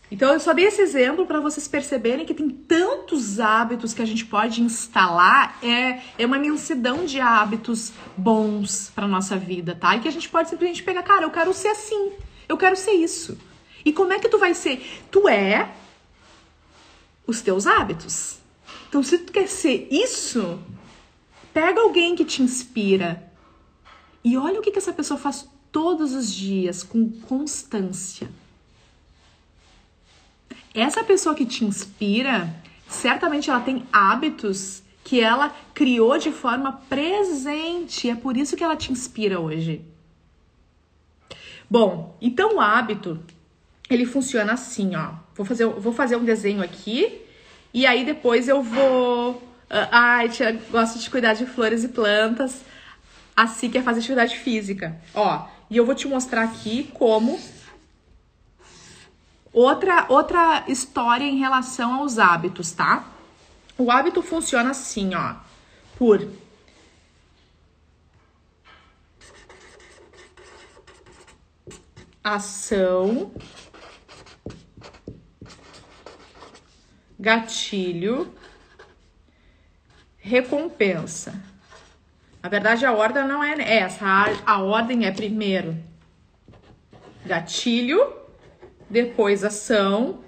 Então eu só dei esse exemplo para vocês perceberem que tem tantos hábitos que a gente pode instalar, é, é uma imensidão de hábitos bons para nossa vida, tá? E que a gente pode simplesmente pegar, cara, eu quero ser assim, eu quero ser isso. E como é que tu vai ser? Tu é os teus hábitos. Então, se tu quer ser isso, pega alguém que te inspira e olha o que, que essa pessoa faz todos os dias com constância. Essa pessoa que te inspira, certamente ela tem hábitos que ela criou de forma presente. É por isso que ela te inspira hoje. Bom, então o hábito ele funciona assim, ó. Vou fazer, vou fazer um desenho aqui e aí depois eu vou. Uh, ai, tia, gosto de cuidar de flores e plantas. Assim que é fazer atividade física. Ó, e eu vou te mostrar aqui como outra outra história em relação aos hábitos, tá? O hábito funciona assim, ó, por ação gatilho, recompensa. Na verdade, a ordem não é essa. A, a ordem é primeiro gatilho, depois ação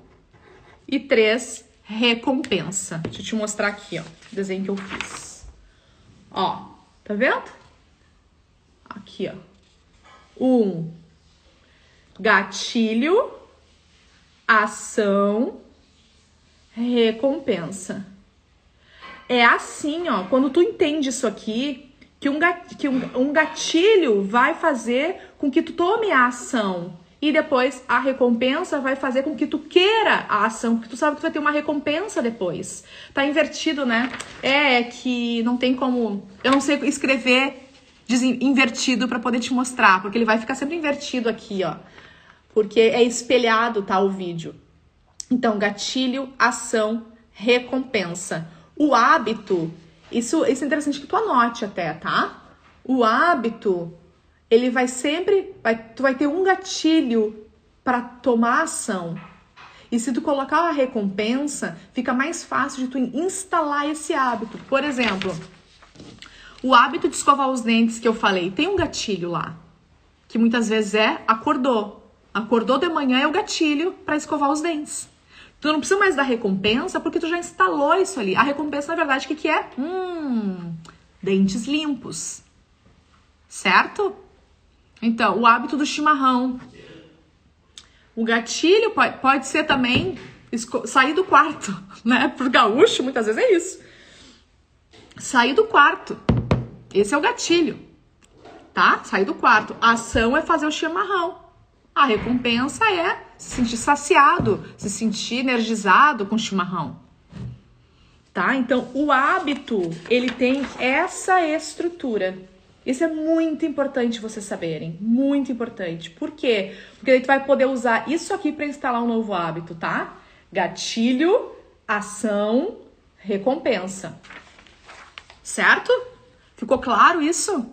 e três recompensa. Deixa eu te mostrar aqui, ó, o desenho que eu fiz. Ó, tá vendo? Aqui, ó. Um gatilho, ação recompensa. É assim, ó, quando tu entende isso aqui, que um, que um, um gatilho vai fazer com que tu tome a ação. E depois a recompensa vai fazer com que tu queira a ação, porque tu sabe que tu vai ter uma recompensa depois. Tá invertido, né? É que não tem como. Eu não sei escrever invertido para poder te mostrar, porque ele vai ficar sempre invertido aqui, ó. Porque é espelhado, tá? O vídeo. Então, gatilho, ação, recompensa. O hábito, isso, isso é interessante que tu anote até, tá? O hábito, ele vai sempre, vai, tu vai ter um gatilho para tomar ação. E se tu colocar a recompensa, fica mais fácil de tu instalar esse hábito. Por exemplo, O hábito de escovar os dentes que eu falei, tem um gatilho lá, que muitas vezes é acordou. Acordou de manhã é o gatilho para escovar os dentes. Tu não precisa mais da recompensa porque tu já instalou isso ali. A recompensa, na verdade, o que, que é? Hum, dentes limpos. Certo? Então, o hábito do chimarrão. O gatilho pode, pode ser também sair do quarto, né? Pro gaúcho, muitas vezes é isso. Sair do quarto. Esse é o gatilho, tá? Sair do quarto. A ação é fazer o chimarrão. A recompensa é se sentir saciado, se sentir energizado com chimarrão. Tá? Então, o hábito, ele tem essa estrutura. Isso é muito importante vocês saberem, muito importante. Por quê? Porque a gente vai poder usar isso aqui para instalar um novo hábito, tá? Gatilho, ação, recompensa. Certo? Ficou claro isso?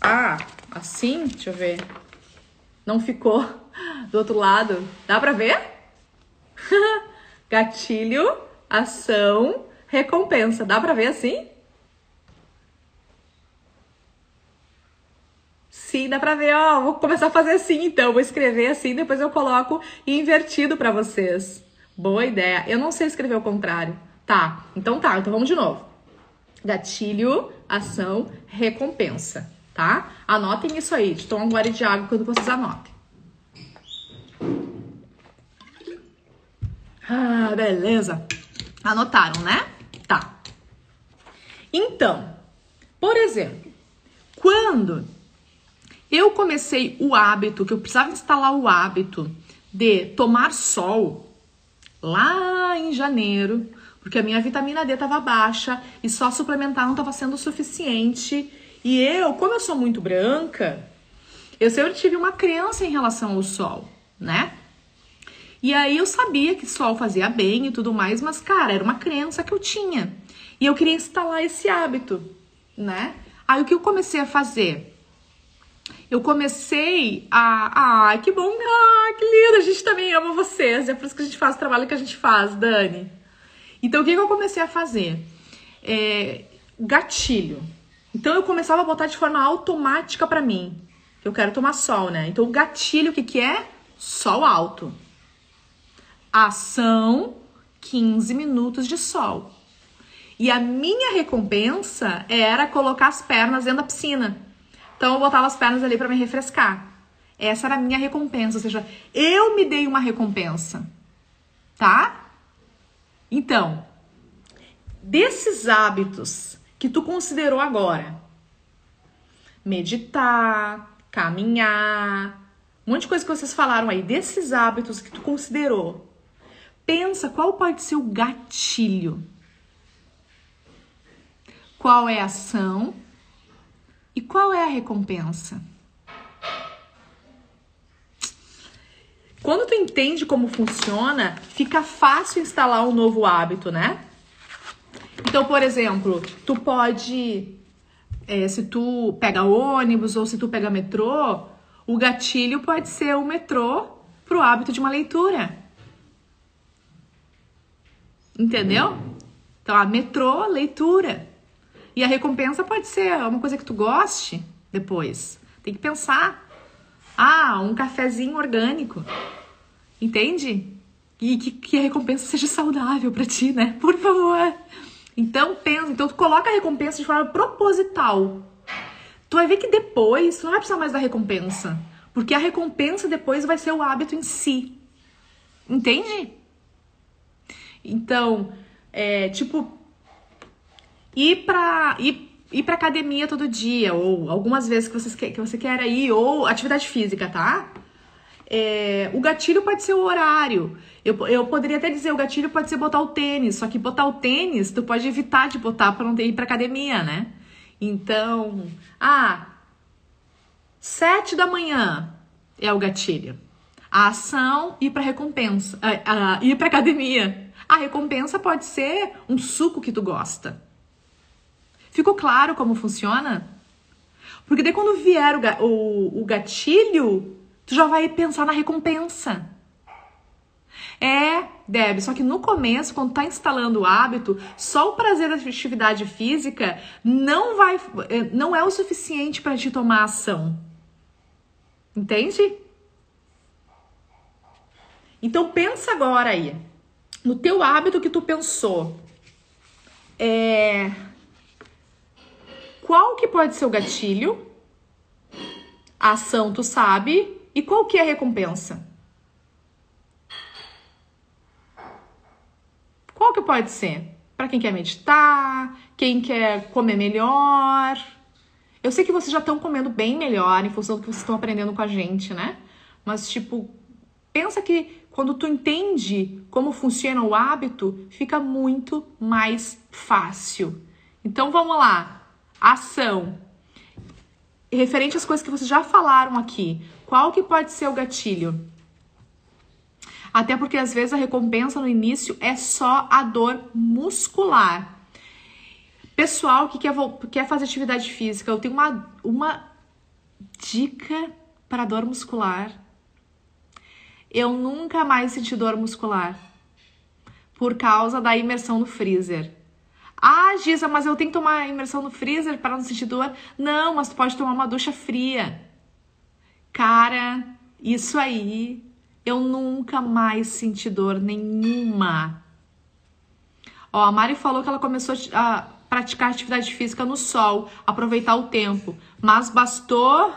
Ah, assim, deixa eu ver. Não ficou do outro lado. Dá pra ver? Gatilho, ação, recompensa. Dá pra ver assim? Sim, dá pra ver, ó. Vou começar a fazer assim, então. Vou escrever assim, depois eu coloco invertido para vocês. Boa ideia. Eu não sei escrever o contrário. Tá, então tá. Então vamos de novo. Gatilho, ação, recompensa, tá? Anotem isso aí. De tomar um gole de água quando vocês anotem. Ah, beleza. Anotaram, né? Tá. Então, por exemplo, quando eu comecei o hábito, que eu precisava instalar o hábito de tomar sol lá em janeiro, porque a minha vitamina D estava baixa e só suplementar não estava sendo suficiente. E eu, como eu sou muito branca, eu sempre tive uma crença em relação ao sol, né? E aí eu sabia que sol fazia bem e tudo mais, mas cara, era uma crença que eu tinha. E eu queria instalar esse hábito, né? Aí o que eu comecei a fazer? eu comecei a. Ah, que bom! Ah, que lindo! A gente também ama vocês. É por isso que a gente faz o trabalho que a gente faz, Dani. Então, o que, que eu comecei a fazer? É, gatilho. Então, eu começava a botar de forma automática para mim. Eu quero tomar sol, né? Então, o gatilho, o que, que é? Sol alto. Ação, 15 minutos de sol. E a minha recompensa era colocar as pernas dentro da piscina. Então eu botava as pernas ali para me refrescar. Essa era a minha recompensa, ou seja, eu me dei uma recompensa, tá? Então, desses hábitos que tu considerou agora, meditar, caminhar, um monte de coisa que vocês falaram aí, desses hábitos que tu considerou, pensa qual pode ser o gatilho. Qual é a ação e qual é a recompensa? Quando tu entende como funciona, fica fácil instalar um novo hábito, né? Então, por exemplo, tu pode, é, se tu pega ônibus ou se tu pega metrô, o gatilho pode ser o metrô pro hábito de uma leitura. Entendeu? Então, a metrô, leitura. E a recompensa pode ser uma coisa que tu goste depois. Tem que pensar. Ah, um cafezinho orgânico. Entende? E que, que a recompensa seja saudável para ti, né? Por favor. Então pensa, então tu coloca a recompensa de forma proposital. Tu vai ver que depois tu não vai precisar mais da recompensa, porque a recompensa depois vai ser o hábito em si. Entende? Então, é, tipo, ir para ir, ir pra academia todo dia, ou algumas vezes que, vocês, que você quer ir, ou atividade física, tá? É, o gatilho pode ser o horário. Eu, eu poderia até dizer, o gatilho pode ser botar o tênis, só que botar o tênis, tu pode evitar de botar para não ter ir pra academia, né? Então, ah, sete da manhã é o gatilho. A ação ir para recompensa, a, a, ir para academia. A recompensa pode ser um suco que tu gosta. Ficou claro como funciona? Porque daí quando vier o, o, o gatilho, tu já vai pensar na recompensa. É, Deb, só que no começo, quando tá instalando o hábito, só o prazer da atividade física não vai eh, não é o suficiente para te tomar ação. Entende? Então pensa agora aí, no teu hábito que tu pensou. É qual que pode ser o gatilho? A ação tu sabe e qual que é a recompensa? Qual que pode ser? Para quem quer meditar, quem quer comer melhor. Eu sei que vocês já estão comendo bem melhor em função do que vocês estão aprendendo com a gente, né? Mas tipo, pensa que quando tu entende como funciona o hábito, fica muito mais fácil. Então vamos lá. Ação. Referente às coisas que vocês já falaram aqui, qual que pode ser o gatilho? Até porque às vezes a recompensa no início é só a dor muscular. Pessoal que quer, quer fazer atividade física, eu tenho uma, uma dica para dor muscular. Eu nunca mais senti dor muscular por causa da imersão no freezer. Ah, Giza, mas eu tenho que tomar imersão no freezer para não sentir dor? Não, mas tu pode tomar uma ducha fria. Cara, isso aí eu nunca mais senti dor nenhuma. Ó, a Mari falou que ela começou a praticar atividade física no sol, aproveitar o tempo, mas bastou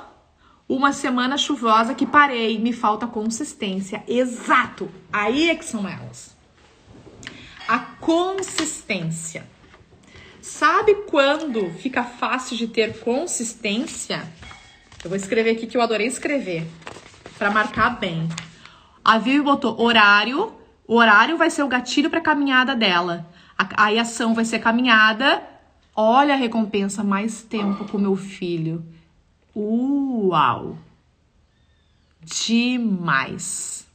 uma semana chuvosa que parei, me falta consistência. Exato! Aí é que são elas. A consistência. Sabe quando fica fácil de ter consistência? Eu vou escrever aqui que eu adorei escrever para marcar bem. A Vivi botou horário. O horário vai ser o gatilho para caminhada dela. A, a ação vai ser caminhada. Olha a recompensa, mais tempo com meu filho. Uau! Demais.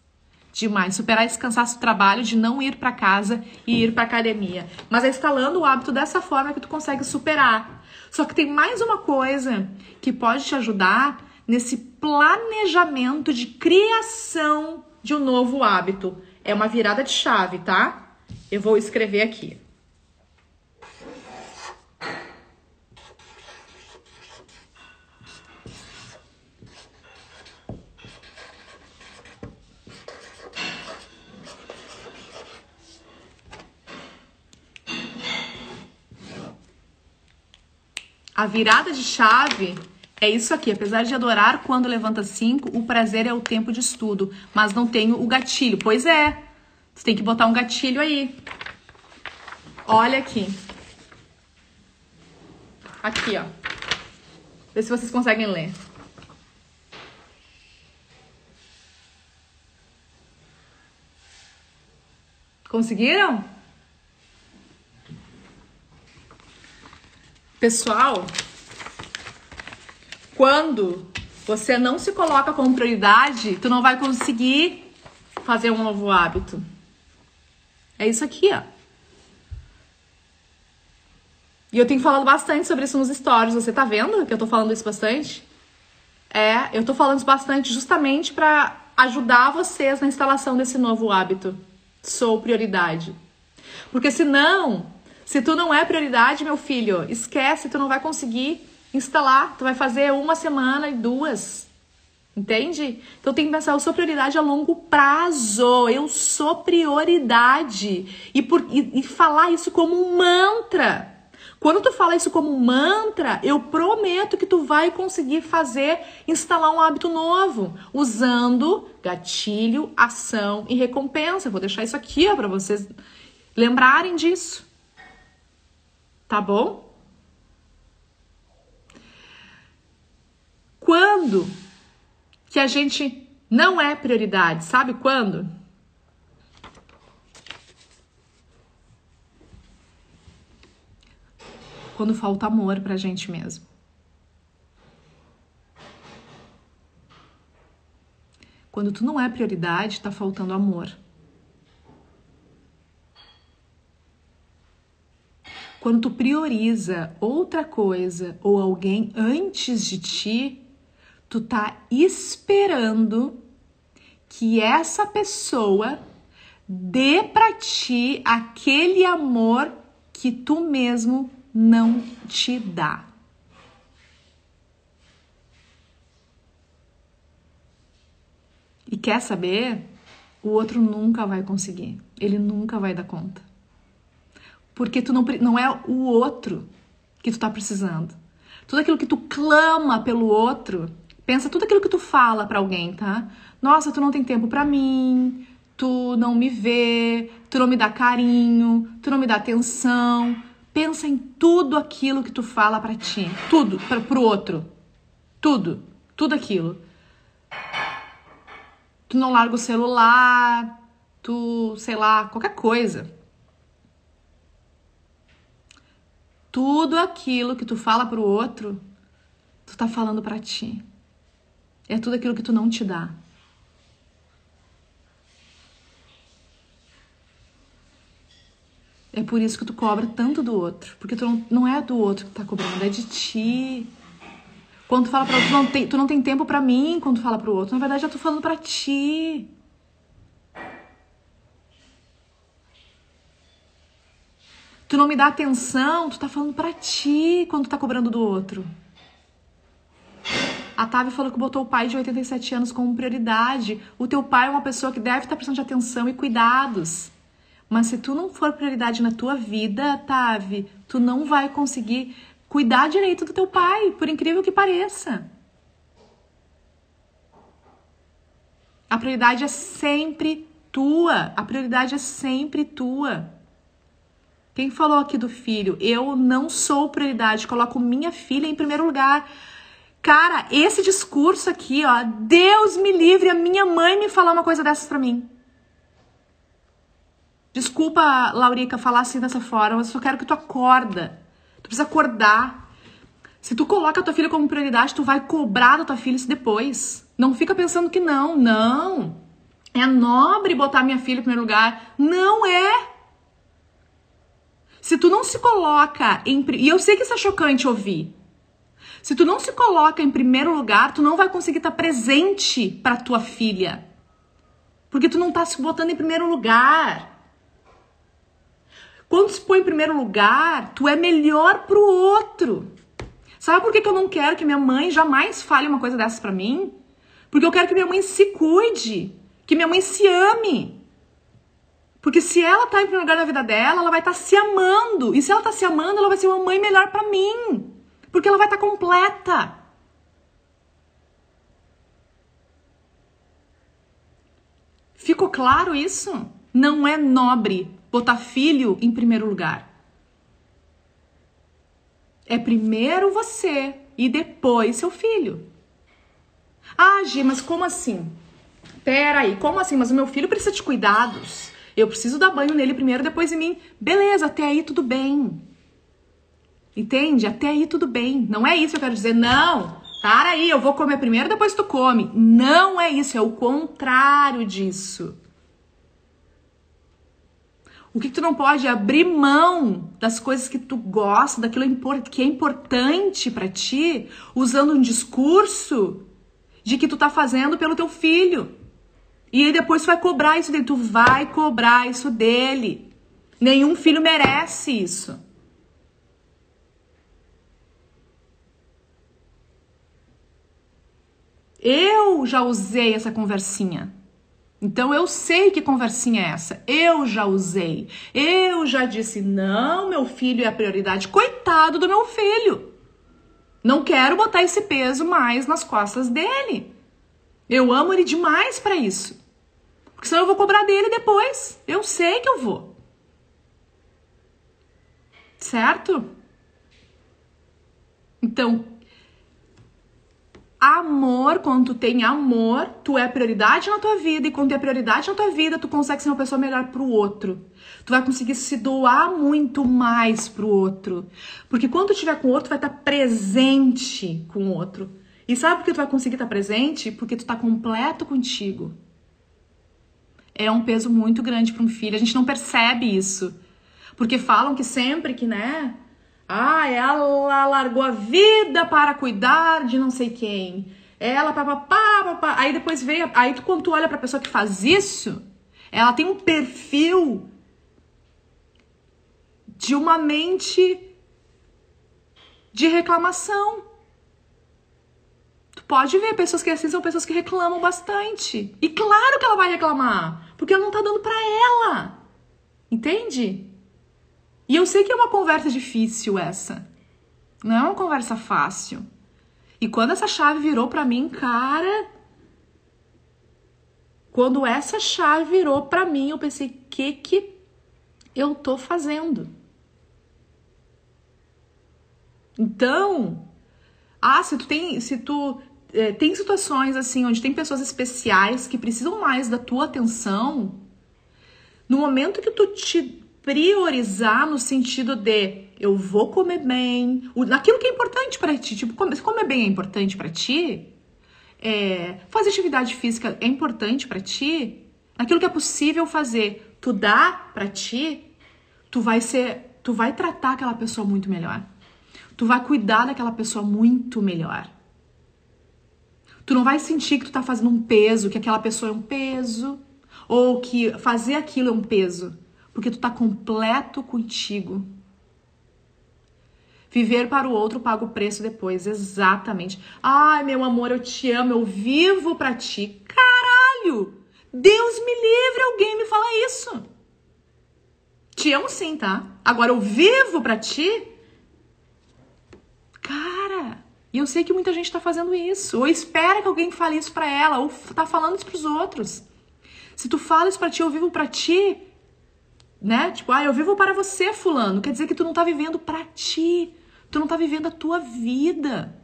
Demais. Superar esse cansaço do trabalho de não ir para casa e ir para academia. Mas é instalando o hábito dessa forma que tu consegue superar. Só que tem mais uma coisa que pode te ajudar nesse planejamento de criação de um novo hábito. É uma virada de chave, tá? Eu vou escrever aqui. A virada de chave é isso aqui, apesar de adorar quando levanta cinco, o prazer é o tempo de estudo, mas não tenho o gatilho. Pois é, você tem que botar um gatilho aí. Olha aqui. Aqui, ó. Vê se vocês conseguem ler. Conseguiram? Pessoal, quando você não se coloca como prioridade, tu não vai conseguir fazer um novo hábito. É isso aqui, ó. E eu tenho falado bastante sobre isso nos stories. Você tá vendo que eu tô falando isso bastante? É, eu tô falando isso bastante justamente para ajudar vocês na instalação desse novo hábito. Sou prioridade. Porque senão, se tu não é prioridade, meu filho, esquece, tu não vai conseguir instalar. Tu vai fazer uma semana e duas. Entende? Então tem que pensar, eu sou prioridade a longo prazo. Eu sou prioridade. E, por, e, e falar isso como um mantra. Quando tu fala isso como um mantra, eu prometo que tu vai conseguir fazer, instalar um hábito novo, usando gatilho, ação e recompensa. Vou deixar isso aqui, para vocês lembrarem disso. Tá bom? Quando que a gente não é prioridade? Sabe quando? Quando falta amor pra gente mesmo. Quando tu não é prioridade, tá faltando amor. Quando tu prioriza outra coisa ou alguém antes de ti, tu tá esperando que essa pessoa dê para ti aquele amor que tu mesmo não te dá. E quer saber? O outro nunca vai conseguir. Ele nunca vai dar conta. Porque tu não, não é o outro que tu tá precisando. Tudo aquilo que tu clama pelo outro, pensa tudo aquilo que tu fala para alguém, tá? Nossa, tu não tem tempo para mim, tu não me vê, tu não me dá carinho, tu não me dá atenção. Pensa em tudo aquilo que tu fala para ti, tudo, para pro outro. Tudo, tudo aquilo. Tu não larga o celular, tu, sei lá, qualquer coisa. Tudo aquilo que tu fala pro outro, tu tá falando para ti. É tudo aquilo que tu não te dá. É por isso que tu cobra tanto do outro. Porque tu não, não é do outro que tá cobrando, é de ti. Quando tu fala pra outro, tu não tem, tu não tem tempo para mim quando tu fala pro outro. Na verdade, eu tô falando para ti. Não me dá atenção, tu tá falando para ti quando tu tá cobrando do outro. A Tavi falou que botou o pai de 87 anos como prioridade. O teu pai é uma pessoa que deve estar precisando de atenção e cuidados. Mas se tu não for prioridade na tua vida, Tavi, tu não vai conseguir cuidar direito do teu pai, por incrível que pareça. A prioridade é sempre tua. A prioridade é sempre tua. Quem falou aqui do filho? Eu não sou prioridade, coloco minha filha em primeiro lugar. Cara, esse discurso aqui, ó, Deus me livre a minha mãe me falar uma coisa dessas pra mim. Desculpa, Laurica, falar assim dessa forma, mas eu só quero que tu acorda. Tu precisa acordar. Se tu coloca a tua filha como prioridade, tu vai cobrar da tua filha isso depois. Não fica pensando que não. Não. É nobre botar minha filha em primeiro lugar. Não é. Se tu não se coloca em. E eu sei que isso é chocante ouvir. Se tu não se coloca em primeiro lugar, tu não vai conseguir estar presente para tua filha. Porque tu não tá se botando em primeiro lugar. Quando se põe em primeiro lugar, tu é melhor pro outro. Sabe por que, que eu não quero que minha mãe jamais fale uma coisa dessas para mim? Porque eu quero que minha mãe se cuide, que minha mãe se ame. Porque se ela tá em primeiro lugar na vida dela, ela vai estar tá se amando. E se ela tá se amando, ela vai ser uma mãe melhor para mim. Porque ela vai estar tá completa. Ficou claro isso? Não é nobre botar filho em primeiro lugar. É primeiro você e depois seu filho. Ah, Gi, mas como assim? Pera aí, como assim? Mas o meu filho precisa de cuidados. Eu preciso dar banho nele primeiro, depois em mim. Beleza, até aí tudo bem. Entende? Até aí tudo bem. Não é isso que eu quero dizer. Não, para aí, eu vou comer primeiro, depois tu come. Não é isso, é o contrário disso. O que, tu não pode é abrir mão das coisas que tu gosta, daquilo que é importante para ti, usando um discurso de que tu tá fazendo pelo teu filho. E aí depois vai cobrar isso dele, tu vai cobrar isso dele. Nenhum filho merece isso. Eu já usei essa conversinha. Então eu sei que conversinha é essa. Eu já usei. Eu já disse: não, meu filho é a prioridade. Coitado do meu filho. Não quero botar esse peso mais nas costas dele. Eu amo ele demais para isso. Porque senão eu vou cobrar dele depois. Eu sei que eu vou. Certo? Então, amor, quando tu tem amor, tu é prioridade na tua vida e quando tu é prioridade na tua vida, tu consegue ser uma pessoa melhor pro outro. Tu vai conseguir se doar muito mais pro outro. Porque quando tu estiver com o outro, tu vai estar presente com o outro. E sabe por que tu vai conseguir estar presente? Porque tu tá completo contigo. É um peso muito grande para um filho. A gente não percebe isso. Porque falam que sempre que, né, ah, ela largou a vida para cuidar de não sei quem. Ela papapá, papá. Aí depois veio. Aí quando tu olha pra pessoa que faz isso, Ela tem um perfil de uma mente de reclamação. Pode ver, pessoas que assim são pessoas que reclamam bastante. E claro que ela vai reclamar, porque ela não tá dando para ela. Entende? E eu sei que é uma conversa difícil essa. Não é uma conversa fácil. E quando essa chave virou para mim, cara, quando essa chave virou para mim, eu pensei, que que eu tô fazendo? Então, ah, se tu tem, se tu é, tem situações assim onde tem pessoas especiais que precisam mais da tua atenção, no momento que tu te priorizar no sentido de eu vou comer bem, naquilo que é importante para ti, tipo, comer bem é importante para ti, é, fazer atividade física é importante para ti, naquilo que é possível fazer, tu dá para ti, tu vai ser, tu vai tratar aquela pessoa muito melhor. Tu vai cuidar daquela pessoa muito melhor. Tu não vai sentir que tu tá fazendo um peso, que aquela pessoa é um peso, ou que fazer aquilo é um peso, porque tu tá completo contigo. Viver para o outro paga o preço depois, exatamente. Ai, meu amor, eu te amo, eu vivo para ti. Caralho! Deus me livre alguém me fala isso. Te amo sim, tá? Agora eu vivo para ti Cara, e eu sei que muita gente tá fazendo isso, ou espera que alguém fale isso para ela, ou tá falando isso pros outros. Se tu fala isso pra ti, eu vivo pra ti, né? Tipo, ah, eu vivo para você, fulano. Quer dizer que tu não tá vivendo pra ti. Tu não tá vivendo a tua vida.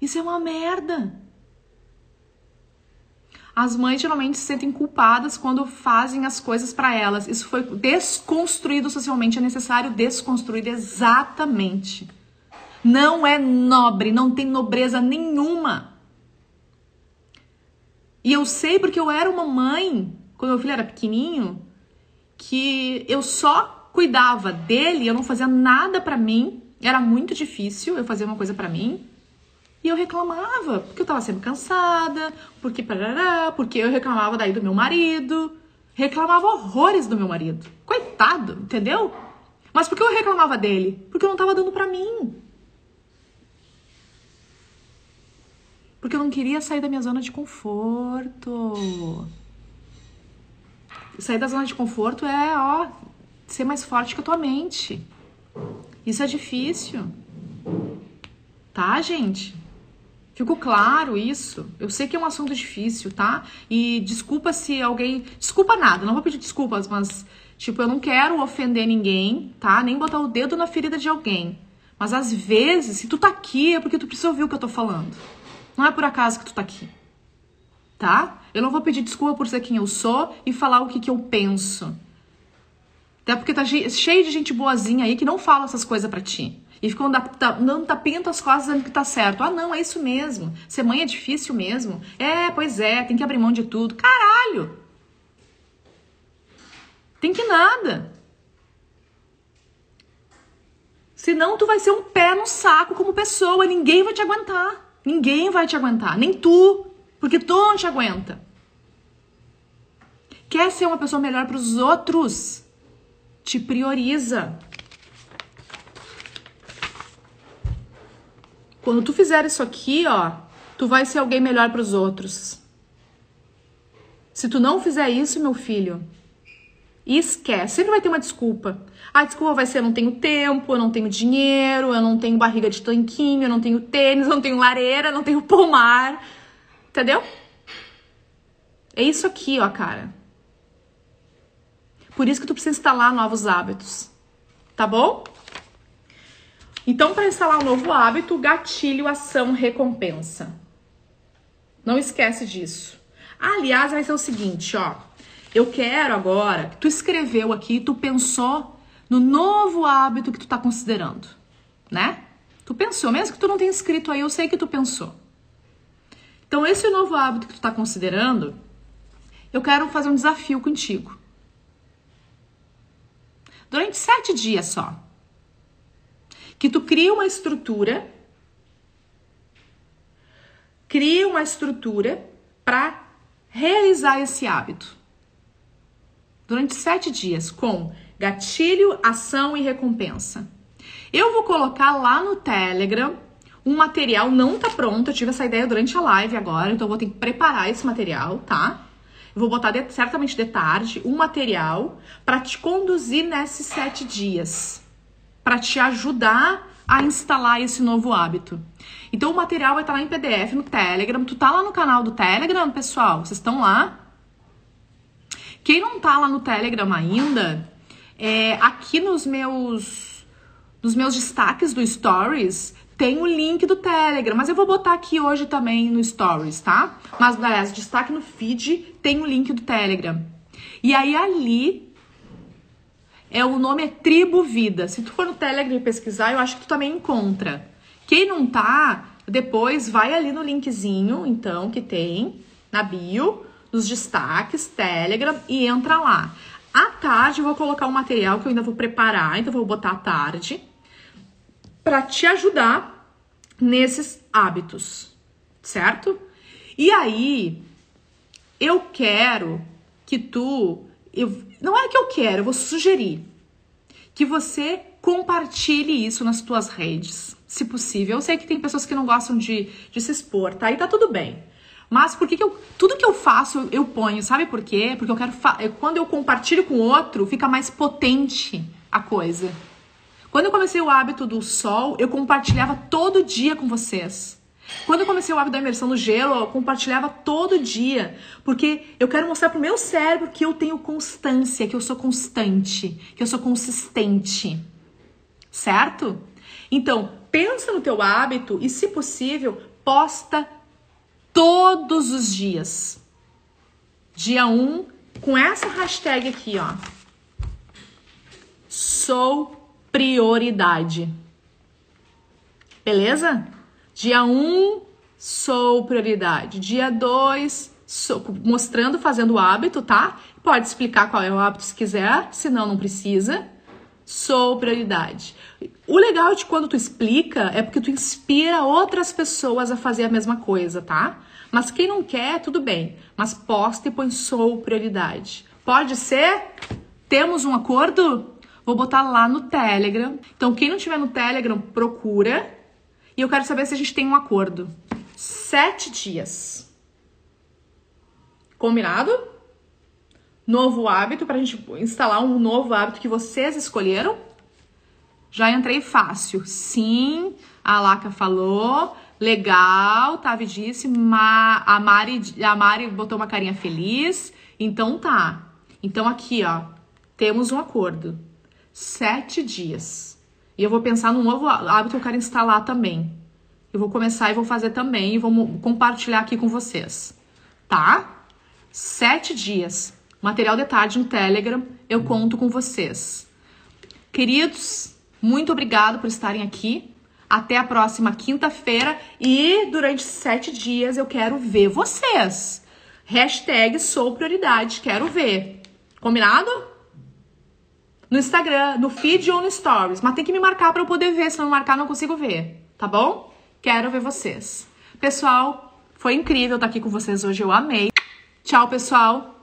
Isso é uma merda. As mães geralmente se sentem culpadas quando fazem as coisas para elas. Isso foi desconstruído socialmente. É necessário desconstruir exatamente. Não é nobre, não tem nobreza nenhuma. E eu sei porque eu era uma mãe, quando meu filho era pequenininho, que eu só cuidava dele, eu não fazia nada para mim. Era muito difícil eu fazer uma coisa para mim. E eu reclamava, porque eu tava sempre cansada, porque parará, porque eu reclamava daí do meu marido. Reclamava horrores do meu marido. Coitado, entendeu? Mas por que eu reclamava dele? Porque eu não tava dando para mim. Porque eu não queria sair da minha zona de conforto. Sair da zona de conforto é, ó, ser mais forte que a tua mente. Isso é difícil. Tá, gente? Ficou claro isso? Eu sei que é um assunto difícil, tá? E desculpa se alguém. Desculpa nada, não vou pedir desculpas, mas, tipo, eu não quero ofender ninguém, tá? Nem botar o dedo na ferida de alguém. Mas às vezes, se tu tá aqui, é porque tu precisa ouvir o que eu tô falando. Não é por acaso que tu tá aqui. Tá? Eu não vou pedir desculpa por ser quem eu sou e falar o que, que eu penso. Até porque tá cheio de gente boazinha aí que não fala essas coisas para ti. E ficam dando tapinha as costas dizendo que tá certo. Ah, não, é isso mesmo. Ser mãe é difícil mesmo. É, pois é, tem que abrir mão de tudo. Caralho! Tem que nada. Senão tu vai ser um pé no saco como pessoa, ninguém vai te aguentar. Ninguém vai te aguentar, nem tu, porque tu não te aguenta. Quer ser uma pessoa melhor para os outros? Te prioriza. Quando tu fizer isso aqui, ó, tu vai ser alguém melhor para os outros. Se tu não fizer isso, meu filho, esquece. Sempre vai ter uma desculpa. A desculpa vai ser: eu não tenho tempo, eu não tenho dinheiro, eu não tenho barriga de tanquinho, eu não tenho tênis, eu não tenho lareira, eu não tenho pomar. Entendeu? É isso aqui, ó, cara. Por isso que tu precisa instalar novos hábitos. Tá bom? Então, para instalar um novo hábito, gatilho, ação, recompensa. Não esquece disso. Aliás, vai ser o seguinte, ó. Eu quero agora, tu escreveu aqui, tu pensou no novo hábito que tu tá considerando, né? Tu pensou, mesmo que tu não tenha escrito aí, eu sei que tu pensou. Então, esse novo hábito que tu tá considerando, eu quero fazer um desafio contigo. Durante sete dias só. Que tu cria uma estrutura, cria uma estrutura para realizar esse hábito. Durante sete dias, com gatilho, ação e recompensa. Eu vou colocar lá no Telegram um material, não tá pronto, eu tive essa ideia durante a live agora, então eu vou ter que preparar esse material, tá? Vou botar de, certamente de tarde um material para te conduzir nesses sete dias, para te ajudar a instalar esse novo hábito. Então o material vai estar lá em PDF no Telegram. Tu tá lá no canal do Telegram, pessoal? Vocês estão lá? Quem não tá lá no Telegram ainda, é, aqui nos meus nos meus destaques do Stories tem o link do Telegram, mas eu vou botar aqui hoje também no Stories, tá? Mas, aliás, destaque no feed tem o link do Telegram. E aí ali é o nome é Tribo Vida. Se tu for no Telegram e pesquisar, eu acho que tu também encontra. Quem não tá, depois vai ali no linkzinho, então, que tem na bio nos destaques, Telegram e entra lá. À tarde eu vou colocar um material que eu ainda vou preparar, então vou botar à tarde para te ajudar nesses hábitos, certo? E aí eu quero que tu, eu, não é que eu quero, eu vou sugerir que você compartilhe isso nas tuas redes, se possível. Eu sei que tem pessoas que não gostam de, de se expor, tá? E tá tudo bem. Mas por que, que eu. Tudo que eu faço, eu ponho, sabe por quê? Porque eu quero. Quando eu compartilho com outro, fica mais potente a coisa. Quando eu comecei o hábito do sol, eu compartilhava todo dia com vocês. Quando eu comecei o hábito da imersão no gelo, eu compartilhava todo dia, porque eu quero mostrar pro meu cérebro que eu tenho constância, que eu sou constante, que eu sou consistente. Certo? Então, pensa no teu hábito e, se possível, posta todos os dias. Dia 1, um, com essa hashtag aqui, ó. Sou prioridade. Beleza? Dia 1, um, sou prioridade. Dia 2, sou, mostrando, fazendo o hábito, tá? Pode explicar qual é o hábito se quiser, senão não precisa. Sou prioridade. O legal de quando tu explica é porque tu inspira outras pessoas a fazer a mesma coisa, tá? Mas quem não quer, tudo bem. Mas posta e põe sou prioridade. Pode ser? Temos um acordo? Vou botar lá no Telegram. Então, quem não tiver no Telegram, procura. E eu quero saber se a gente tem um acordo. Sete dias. Combinado? Novo hábito, para a gente instalar um novo hábito que vocês escolheram. Já entrei fácil. Sim, a Laca falou. Legal, Tavi disse. Ma, a, Mari, a Mari botou uma carinha feliz. Então tá. Então aqui, ó, temos um acordo. Sete dias. E eu vou pensar num novo hábito que eu quero instalar também. Eu vou começar e vou fazer também e vou compartilhar aqui com vocês. Tá? Sete dias. Material de tarde no Telegram. Eu conto com vocês. Queridos, muito obrigado por estarem aqui. Até a próxima quinta-feira e durante sete dias eu quero ver vocês. Hashtag sou prioridade, quero ver. Combinado? No Instagram, no feed ou no stories. Mas tem que me marcar para eu poder ver. Se não marcar, não consigo ver. Tá bom? Quero ver vocês. Pessoal, foi incrível estar aqui com vocês hoje. Eu amei. Tchau, pessoal.